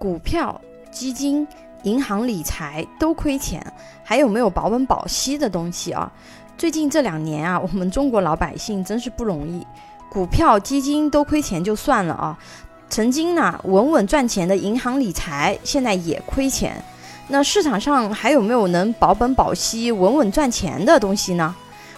股票、基金、银行理财都亏钱，还有没有保本保息的东西啊？最近这两年啊，我们中国老百姓真是不容易，股票、基金都亏钱就算了啊，曾经呢稳稳赚钱的银行理财现在也亏钱。那市场上还有没有能保本保息、稳稳赚钱的东西呢？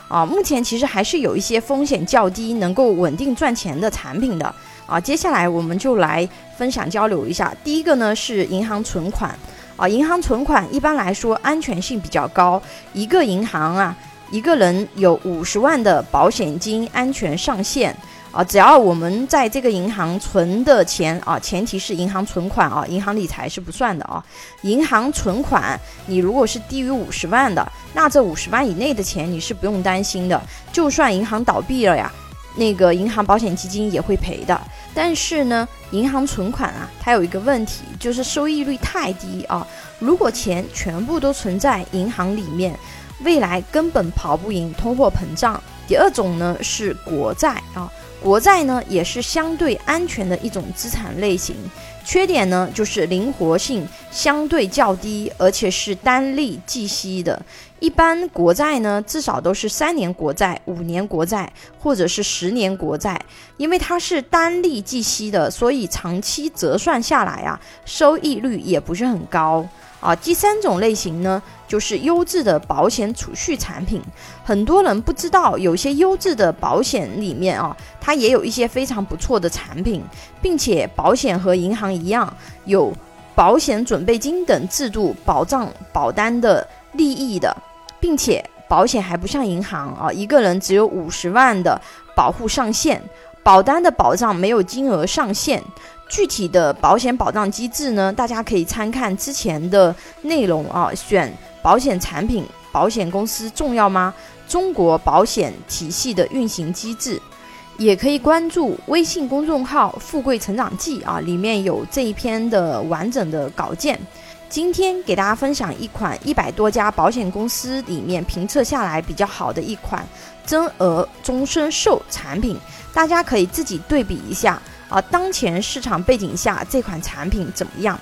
啊，目前其实还是有一些风险较低、能够稳定赚钱的产品的。啊，接下来我们就来分享交流一下。第一个呢是银行存款。啊，银行存款一般来说安全性比较高，一个银行啊，一个人有五十万的保险金安全上限。啊，只要我们在这个银行存的钱啊，前提是银行存款啊，银行理财是不算的啊。银行存款，你如果是低于五十万的，那这五十万以内的钱你是不用担心的。就算银行倒闭了呀，那个银行保险基金也会赔的。但是呢，银行存款啊，它有一个问题，就是收益率太低啊。如果钱全部都存在银行里面，未来根本跑不赢通货膨胀。第二种呢是国债啊。国债呢也是相对安全的一种资产类型，缺点呢就是灵活性相对较低，而且是单利计息的。一般国债呢至少都是三年国债、五年国债或者是十年国债，因为它是单利计息的，所以长期折算下来啊，收益率也不是很高。啊，第三种类型呢，就是优质的保险储蓄产品。很多人不知道，有些优质的保险里面啊，它也有一些非常不错的产品，并且保险和银行一样，有保险准备金等制度保障保单的利益的，并且保险还不像银行啊，一个人只有五十万的保护上限，保单的保障没有金额上限。具体的保险保障机制呢，大家可以参看之前的内容啊。选保险产品，保险公司重要吗？中国保险体系的运行机制，也可以关注微信公众号“富贵成长记”啊，里面有这一篇的完整的稿件。今天给大家分享一款一百多家保险公司里面评测下来比较好的一款增额终身寿产品，大家可以自己对比一下。啊，当前市场背景下这款产品怎么样？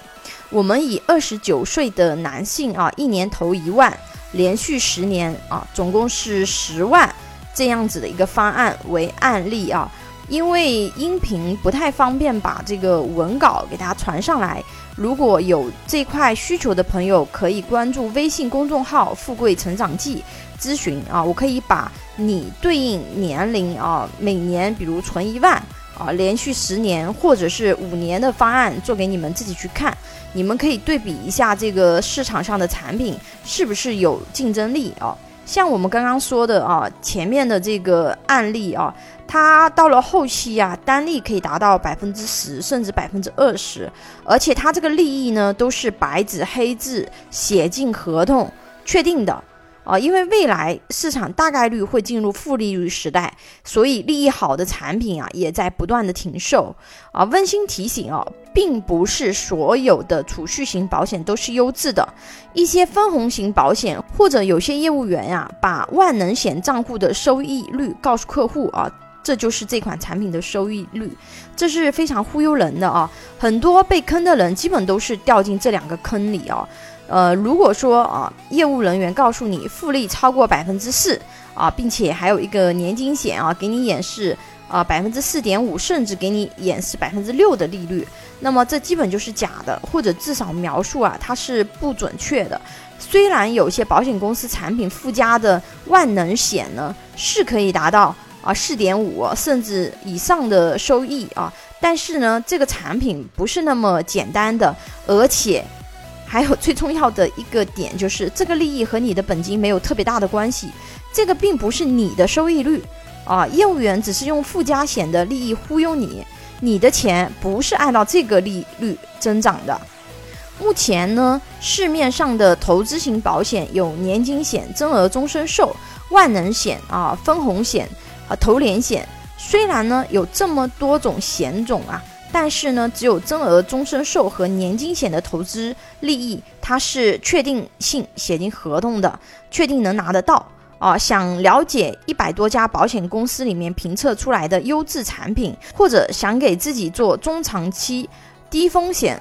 我们以二十九岁的男性啊，一年投一万，连续十年啊，总共是十万这样子的一个方案为案例啊。因为音频不太方便把这个文稿给大家传上来，如果有这块需求的朋友，可以关注微信公众号“富贵成长记”咨询啊，我可以把你对应年龄啊，每年比如存一万。啊，连续十年或者是五年的方案做给你们自己去看，你们可以对比一下这个市场上的产品是不是有竞争力啊？像我们刚刚说的啊，前面的这个案例啊，它到了后期啊，单利可以达到百分之十甚至百分之二十，而且它这个利益呢都是白纸黑字写进合同确定的。啊，因为未来市场大概率会进入负利率时代，所以利益好的产品啊也在不断的停售。啊，温馨提醒啊，并不是所有的储蓄型保险都是优质的，一些分红型保险或者有些业务员呀，把万能险账户的收益率告诉客户啊，这就是这款产品的收益率，这是非常忽悠人的啊。很多被坑的人基本都是掉进这两个坑里啊。呃，如果说啊，业务人员告诉你复利超过百分之四啊，并且还有一个年金险啊，给你演示啊百分之四点五，甚至给你演示百分之六的利率，那么这基本就是假的，或者至少描述啊它是不准确的。虽然有些保险公司产品附加的万能险呢是可以达到啊四点五甚至以上的收益啊，但是呢这个产品不是那么简单的，而且。还有最重要的一个点就是，这个利益和你的本金没有特别大的关系，这个并不是你的收益率啊。业务员只是用附加险的利益忽悠你，你的钱不是按照这个利率增长的。目前呢，市面上的投资型保险有年金险、增额终身寿、万能险啊、分红险啊、投连险。虽然呢有这么多种险种啊。但是呢，只有增额终身寿和年金险的投资利益，它是确定性写进合同的，确定能拿得到啊。想了解一百多家保险公司里面评测出来的优质产品，或者想给自己做中长期低风险